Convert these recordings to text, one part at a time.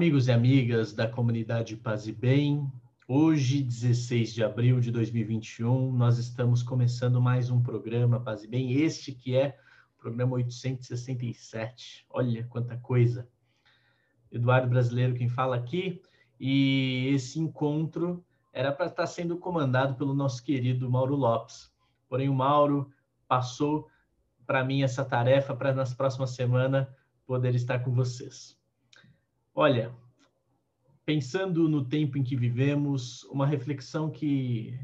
Amigos e amigas da comunidade Paz e Bem, hoje, 16 de abril de 2021, nós estamos começando mais um programa Paz e Bem, este que é o programa 867. Olha quanta coisa! Eduardo Brasileiro quem fala aqui, e esse encontro era para estar sendo comandado pelo nosso querido Mauro Lopes. Porém, o Mauro passou para mim essa tarefa para nas próximas semanas poder estar com vocês. Olha, pensando no tempo em que vivemos, uma reflexão que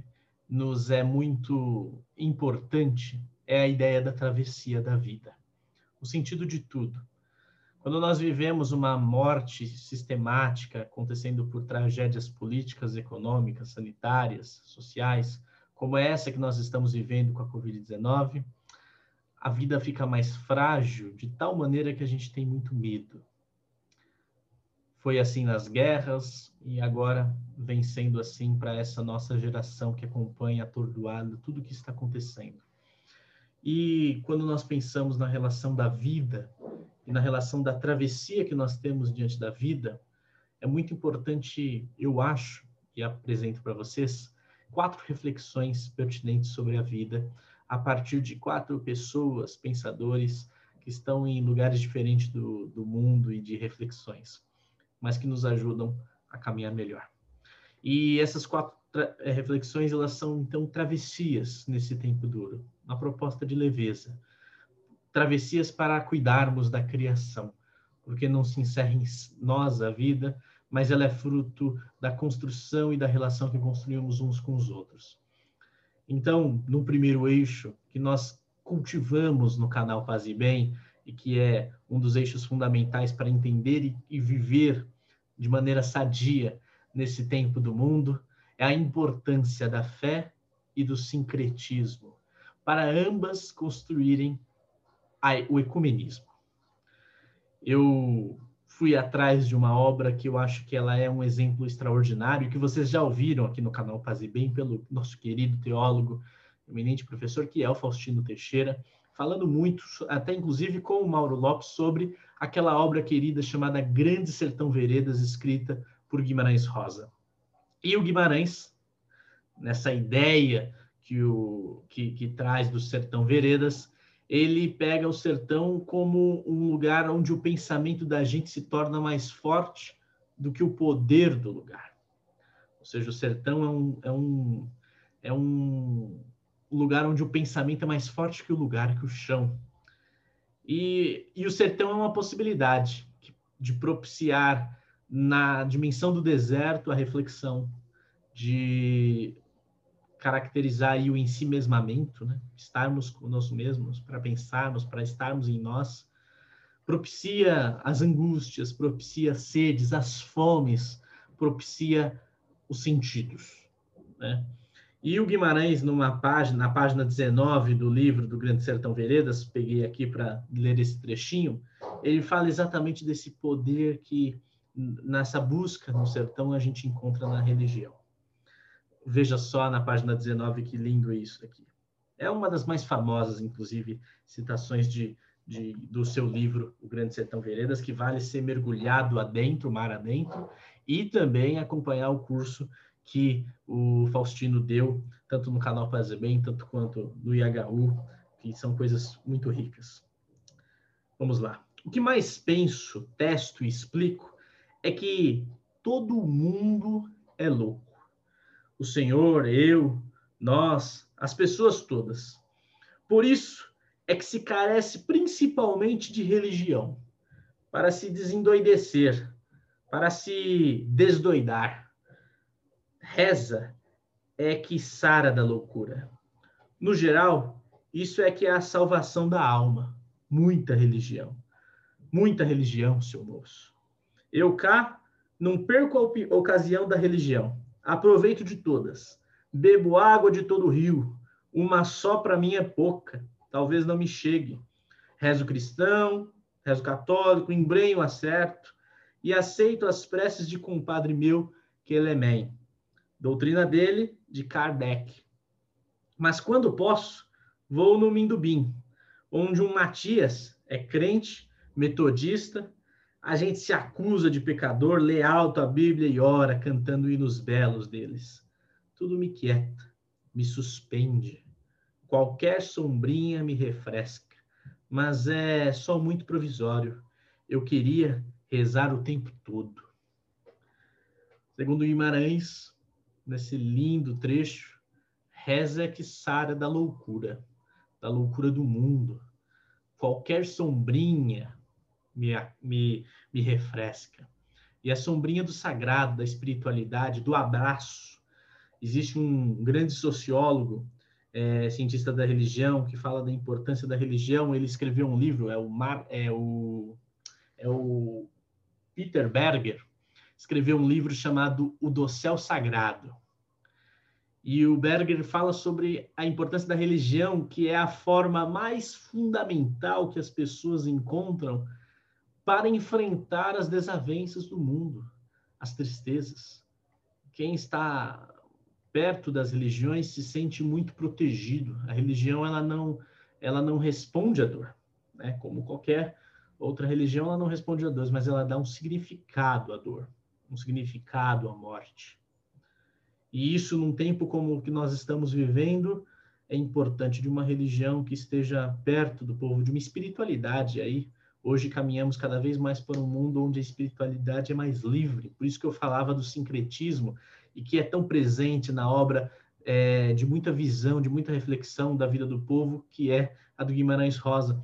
nos é muito importante é a ideia da travessia da vida, o sentido de tudo. Quando nós vivemos uma morte sistemática acontecendo por tragédias políticas, econômicas, sanitárias, sociais, como essa que nós estamos vivendo com a Covid-19, a vida fica mais frágil de tal maneira que a gente tem muito medo. Foi assim nas guerras e agora vem sendo assim para essa nossa geração que acompanha atordoada tudo o que está acontecendo. E quando nós pensamos na relação da vida e na relação da travessia que nós temos diante da vida, é muito importante, eu acho, e apresento para vocês, quatro reflexões pertinentes sobre a vida, a partir de quatro pessoas, pensadores, que estão em lugares diferentes do, do mundo e de reflexões mas que nos ajudam a caminhar melhor. E essas quatro eh, reflexões, elas são, então, travessias nesse tempo duro, uma proposta de leveza. Travessias para cuidarmos da criação, porque não se encerra em nós a vida, mas ela é fruto da construção e da relação que construímos uns com os outros. Então, no primeiro eixo, que nós cultivamos no canal Paz e Bem, e que é um dos eixos fundamentais para entender e, e viver de maneira sadia nesse tempo do mundo, é a importância da fé e do sincretismo, para ambas construírem a, o ecumenismo. Eu fui atrás de uma obra que eu acho que ela é um exemplo extraordinário, que vocês já ouviram aqui no canal Paz e Bem, pelo nosso querido teólogo, eminente professor, que é o Faustino Teixeira, falando muito, até inclusive com o Mauro Lopes, sobre aquela obra querida chamada Grande Sertão Veredas, escrita por Guimarães Rosa. E o Guimarães, nessa ideia que, o, que, que traz do Sertão Veredas, ele pega o sertão como um lugar onde o pensamento da gente se torna mais forte do que o poder do lugar. Ou seja, o sertão é um, é um, é um o lugar onde o pensamento é mais forte que o lugar, que o chão. E, e o sertão é uma possibilidade de propiciar na dimensão do deserto a reflexão, de caracterizar aí o ensimesmamento, né? estarmos conosco mesmos, para pensarmos, para estarmos em nós, propicia as angústias, propicia as sedes, as fomes, propicia os sentidos. Né? E o Guimarães, numa página, na página 19 do livro do Grande Sertão Veredas, peguei aqui para ler esse trechinho, ele fala exatamente desse poder que nessa busca no sertão a gente encontra na religião. Veja só na página 19 que lindo isso aqui. É uma das mais famosas, inclusive, citações de, de, do seu livro, O Grande Sertão Veredas, que vale ser mergulhado adentro, mar adentro, e também acompanhar o curso que o Faustino deu, tanto no canal Fazer Bem, tanto quanto no IHU, que são coisas muito ricas. Vamos lá. O que mais penso, testo e explico é que todo mundo é louco. O Senhor, eu, nós, as pessoas todas. Por isso é que se carece principalmente de religião, para se desendoidecer, para se desdoidar reza é que sara da loucura. No geral, isso é que é a salvação da alma. Muita religião. Muita religião, seu moço. Eu cá não perco a ocasião da religião. Aproveito de todas. Bebo água de todo o rio. Uma só para mim é pouca. Talvez não me chegue. Rezo cristão, rezo católico, embrenho acerto e aceito as preces de compadre meu, que ele é mãe. Doutrina dele, de Kardec. Mas quando posso, vou no Mindubim, onde um Matias é crente, metodista, a gente se acusa de pecador, lê alto a Bíblia e ora, cantando hinos belos deles. Tudo me quieta, me suspende. Qualquer sombrinha me refresca, mas é só muito provisório. Eu queria rezar o tempo todo. Segundo Guimarães, nesse lindo trecho, reza que sara da loucura, da loucura do mundo. Qualquer sombrinha me, me, me refresca. E a sombrinha do sagrado, da espiritualidade, do abraço. Existe um grande sociólogo, é, cientista da religião, que fala da importância da religião. Ele escreveu um livro, é o, Mar, é o, é o Peter Berger, escreveu um livro chamado O Dossel Sagrado. E o Berger fala sobre a importância da religião, que é a forma mais fundamental que as pessoas encontram para enfrentar as desavenças do mundo, as tristezas. Quem está perto das religiões se sente muito protegido. A religião ela não ela não responde à dor, né? Como qualquer outra religião, ela não responde à dor, mas ela dá um significado à dor, um significado à morte. E isso num tempo como o que nós estamos vivendo, é importante de uma religião que esteja perto do povo, de uma espiritualidade aí Hoje caminhamos cada vez mais para um mundo onde a espiritualidade é mais livre. Por isso que eu falava do sincretismo e que é tão presente na obra é, de muita visão, de muita reflexão da vida do povo, que é a do Guimarães Rosa.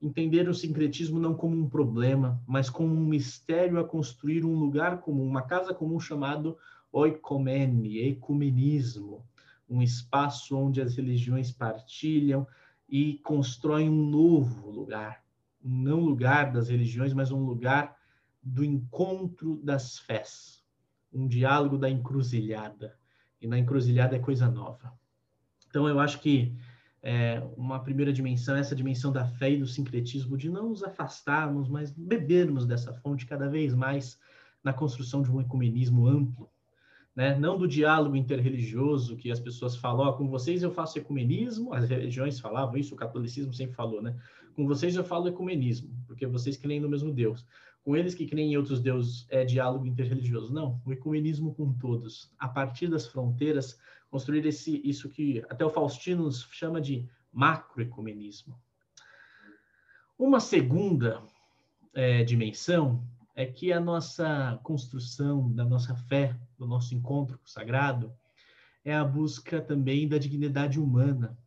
Entender o sincretismo não como um problema, mas como um mistério a construir um lugar comum, uma casa comum chamado oikomene, ecumenismo, um espaço onde as religiões partilham e constroem um novo lugar não lugar das religiões, mas um lugar do encontro das fés, um diálogo da encruzilhada. E na encruzilhada é coisa nova. Então, eu acho que é, uma primeira dimensão essa dimensão da fé e do sincretismo, de não nos afastarmos, mas bebermos dessa fonte cada vez mais na construção de um ecumenismo amplo, né? não do diálogo interreligioso que as pessoas falam, oh, com vocês eu faço ecumenismo, as religiões falavam isso, o catolicismo sempre falou, né? Com vocês eu falo ecumenismo, porque vocês creem no mesmo Deus. Com eles que creem em outros deuses é diálogo interreligioso. Não, o ecumenismo com todos. A partir das fronteiras, construir esse, isso que até o Faustino chama de macroecumenismo. Uma segunda é, dimensão é que a nossa construção da nossa fé, do nosso encontro com o sagrado, é a busca também da dignidade humana.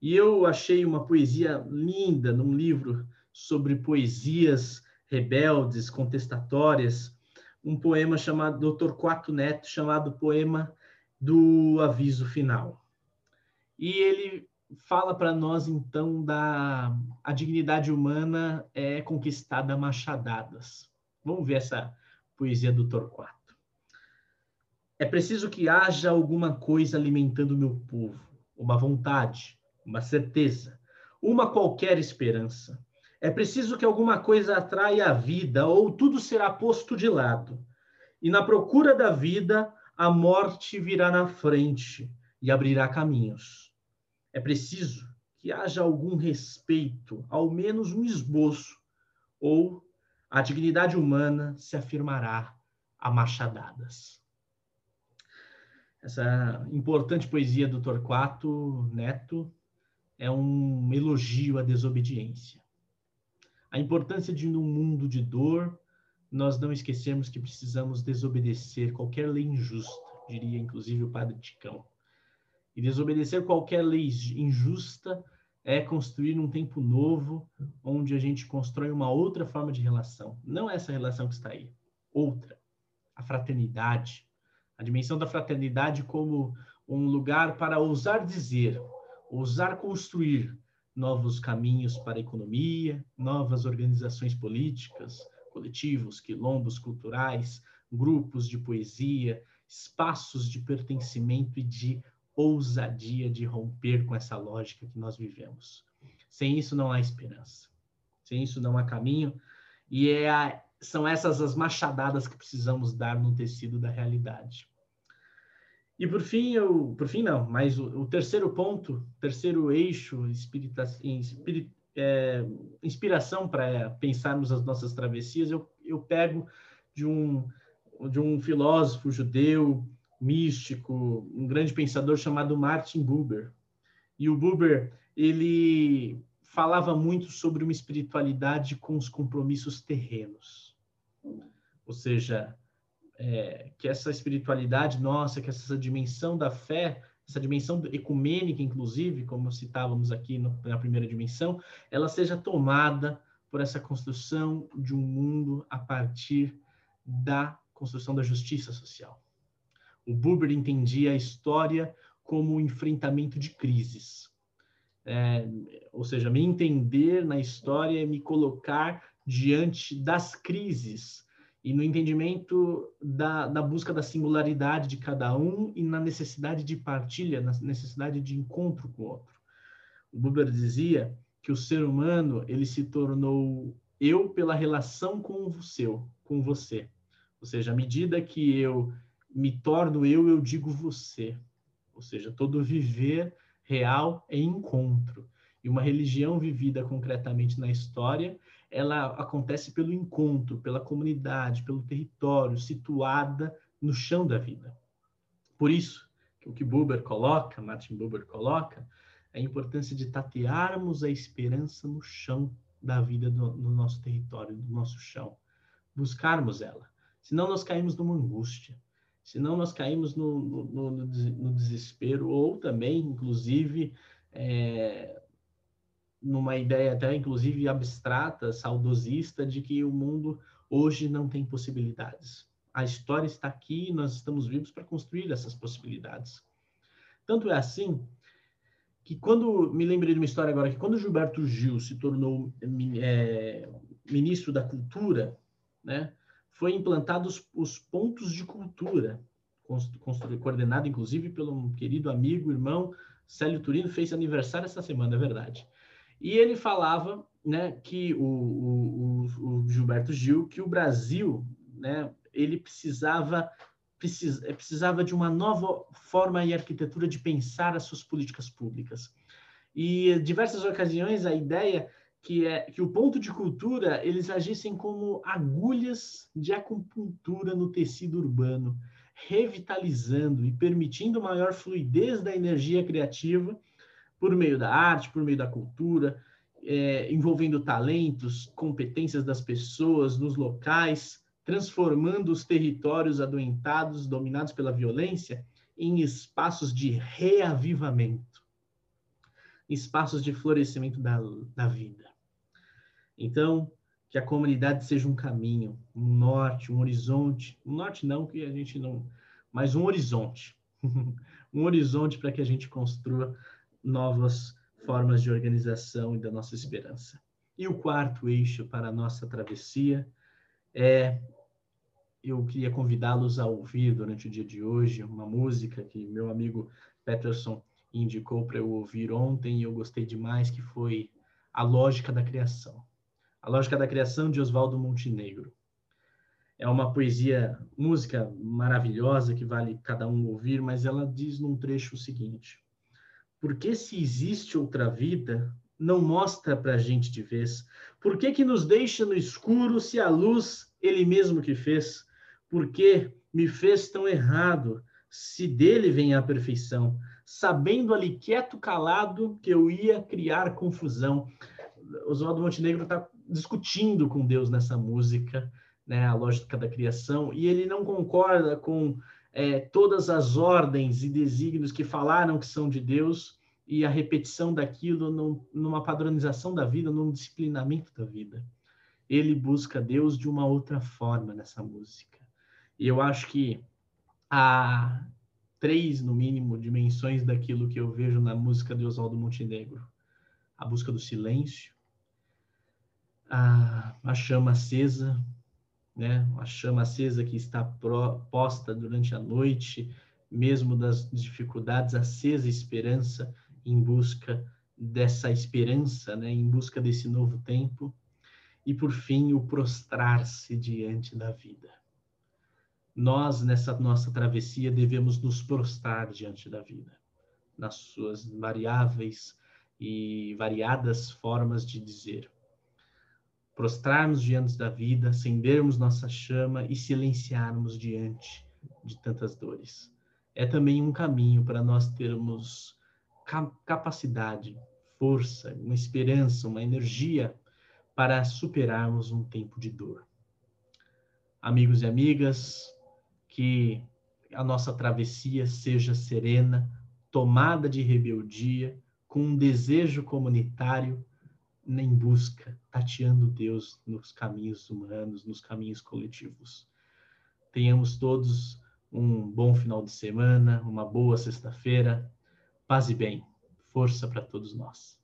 E eu achei uma poesia linda num livro sobre poesias rebeldes, contestatórias, um poema chamado Dr. Quato Neto, chamado Poema do Aviso Final. E ele fala para nós então da a dignidade humana é conquistada a machadadas. Vamos ver essa poesia do Torquato. É preciso que haja alguma coisa alimentando meu povo, uma vontade, uma certeza, uma qualquer esperança. É preciso que alguma coisa atraia a vida, ou tudo será posto de lado. E na procura da vida, a morte virá na frente e abrirá caminhos. É preciso que haja algum respeito, ao menos um esboço, ou a dignidade humana se afirmará a machadadas. Essa importante poesia do Torquato Neto é um elogio à desobediência. A importância de, num mundo de dor, nós não esquecermos que precisamos desobedecer qualquer lei injusta, diria inclusive o padre Ticão. E desobedecer qualquer lei injusta é construir um tempo novo, onde a gente constrói uma outra forma de relação. Não essa relação que está aí, outra. A fraternidade. A dimensão da fraternidade como um lugar para ousar dizer, ousar construir novos caminhos para a economia, novas organizações políticas, coletivos, quilombos culturais, grupos de poesia, espaços de pertencimento e de ousadia de romper com essa lógica que nós vivemos. Sem isso não há esperança. Sem isso não há caminho. E é a, são essas as machadadas que precisamos dar no tecido da realidade. E por fim, eu, por fim não, mas o, o terceiro ponto, terceiro eixo é, inspiração para pensarmos as nossas travessias, eu, eu pego de um, de um filósofo judeu, místico, um grande pensador chamado Martin Buber. E o Buber, ele falava muito sobre uma espiritualidade com os compromissos terrenos. Ou seja, é, que essa espiritualidade nossa, que essa dimensão da fé, essa dimensão ecumênica, inclusive, como citávamos aqui no, na primeira dimensão, ela seja tomada por essa construção de um mundo a partir da construção da justiça social. O Buber entendia a história como o enfrentamento de crises. É, ou seja, me entender na história é me colocar diante das crises e no entendimento da, da busca da singularidade de cada um e na necessidade de partilha, na necessidade de encontro com o outro. O Buber dizia que o ser humano ele se tornou eu pela relação com o seu, com você. Ou seja, à medida que eu me torno eu, eu digo você. Ou seja, todo viver real é encontro. E uma religião vivida concretamente na história ela acontece pelo encontro, pela comunidade, pelo território, situada no chão da vida. Por isso, o que Buber coloca, Martin Buber coloca, é a importância de tatearmos a esperança no chão da vida do, no nosso território, do nosso chão. Buscarmos ela. Senão nós caímos numa angústia. Senão nós caímos no, no, no, no desespero, ou também, inclusive, é, numa ideia até inclusive abstrata, saudosista, de que o mundo hoje não tem possibilidades. A história está aqui nós estamos vivos para construir essas possibilidades. Tanto é assim que quando me lembrei de uma história agora que quando Gilberto Gil se tornou é, ministro da Cultura, né, foi implantados os, os pontos de cultura, coordenado inclusive pelo um querido amigo, irmão Célio Turino, fez aniversário essa semana, é verdade. E ele falava, né, que o, o, o Gilberto Gil, que o Brasil, né, ele precisava precisava, precisava de uma nova forma e arquitetura de pensar as suas políticas públicas. E em diversas ocasiões a ideia que é que o ponto de cultura eles agissem como agulhas de acupuntura no tecido urbano, revitalizando e permitindo maior fluidez da energia criativa por meio da arte, por meio da cultura, é, envolvendo talentos, competências das pessoas nos locais, transformando os territórios adoentados, dominados pela violência, em espaços de reavivamento, espaços de florescimento da, da vida. Então, que a comunidade seja um caminho, um norte, um horizonte. Um norte não, que a gente não. Mas um horizonte. um horizonte para que a gente construa novas formas de organização e da nossa esperança. E o quarto eixo para a nossa travessia é eu queria convidá-los a ouvir durante o dia de hoje uma música que meu amigo Peterson indicou para eu ouvir ontem e eu gostei demais, que foi A Lógica da Criação. A Lógica da Criação de Oswaldo Montenegro. É uma poesia, música maravilhosa que vale cada um ouvir, mas ela diz num trecho o seguinte: porque se existe outra vida, não mostra para a gente de vez? Por que, que nos deixa no escuro se a luz ele mesmo que fez? Por que me fez tão errado se dele vem a perfeição? Sabendo ali quieto, calado, que eu ia criar confusão. Oswaldo Montenegro está discutindo com Deus nessa música, né, a lógica da criação, e ele não concorda com é, todas as ordens e desígnios que falaram que são de Deus e a repetição daquilo num, numa padronização da vida, num disciplinamento da vida. Ele busca Deus de uma outra forma nessa música. E eu acho que há três, no mínimo, dimensões daquilo que eu vejo na música de Oswaldo Montenegro: a busca do silêncio, a, a chama acesa, né? A chama acesa que está posta durante a noite, mesmo das dificuldades, acesa esperança em busca dessa esperança, né? Em busca desse novo tempo. E por fim, o prostrar-se diante da vida. Nós, nessa nossa travessia, devemos nos prostrar diante da vida, nas suas variáveis e variadas formas de dizer. Prostrarmos diante da vida, acendermos nossa chama e silenciarmos diante de tantas dores. É também um caminho para nós termos capacidade, força, uma esperança, uma energia para superarmos um tempo de dor. Amigos e amigas, que a nossa travessia seja serena, tomada de rebeldia, com um desejo comunitário em busca, tateando Deus nos caminhos humanos, nos caminhos coletivos. Tenhamos todos um bom final de semana, uma boa sexta-feira. Paz e bem. Força para todos nós.